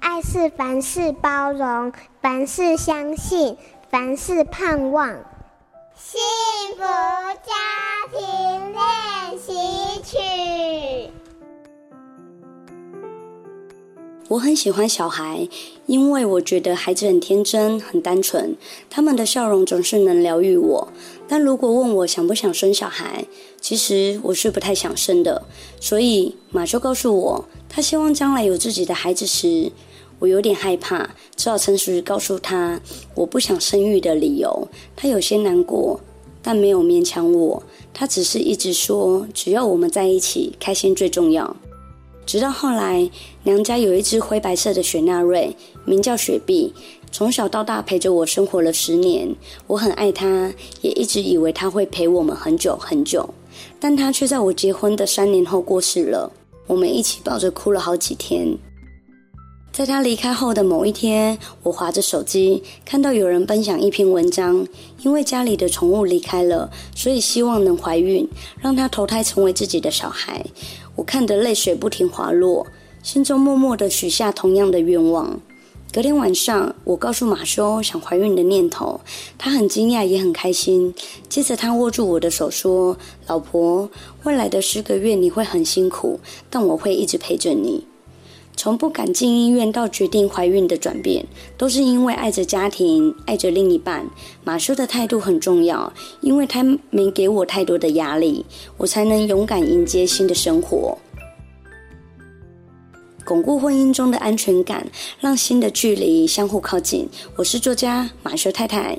爱是凡事包容，凡事相信，凡事盼望。幸福家庭练习曲。我很喜欢小孩，因为我觉得孩子很天真、很单纯，他们的笑容总是能疗愈我。但如果问我想不想生小孩，其实我是不太想生的。所以马修告诉我，他希望将来有自己的孩子时，我有点害怕，只好诚实告诉他我不想生育的理由。他有些难过，但没有勉强我。他只是一直说，只要我们在一起，开心最重要。直到后来，娘家有一只灰白色的雪纳瑞，名叫雪碧，从小到大陪着我生活了十年。我很爱它，也一直以为它会陪我们很久很久。但它却在我结婚的三年后过世了。我们一起抱着哭了好几天。在他离开后的某一天，我滑着手机，看到有人分享一篇文章，因为家里的宠物离开了，所以希望能怀孕，让它投胎成为自己的小孩。我看得泪水不停滑落，心中默默的许下同样的愿望。隔天晚上，我告诉马修想怀孕的念头，他很惊讶也很开心。接着，他握住我的手说：“老婆，未来的十个月你会很辛苦，但我会一直陪着你。”从不敢进医院到决定怀孕的转变，都是因为爱着家庭，爱着另一半。马修的态度很重要，因为他没给我太多的压力，我才能勇敢迎接新的生活，巩固婚姻中的安全感，让新的距离相互靠近。我是作家马修太太。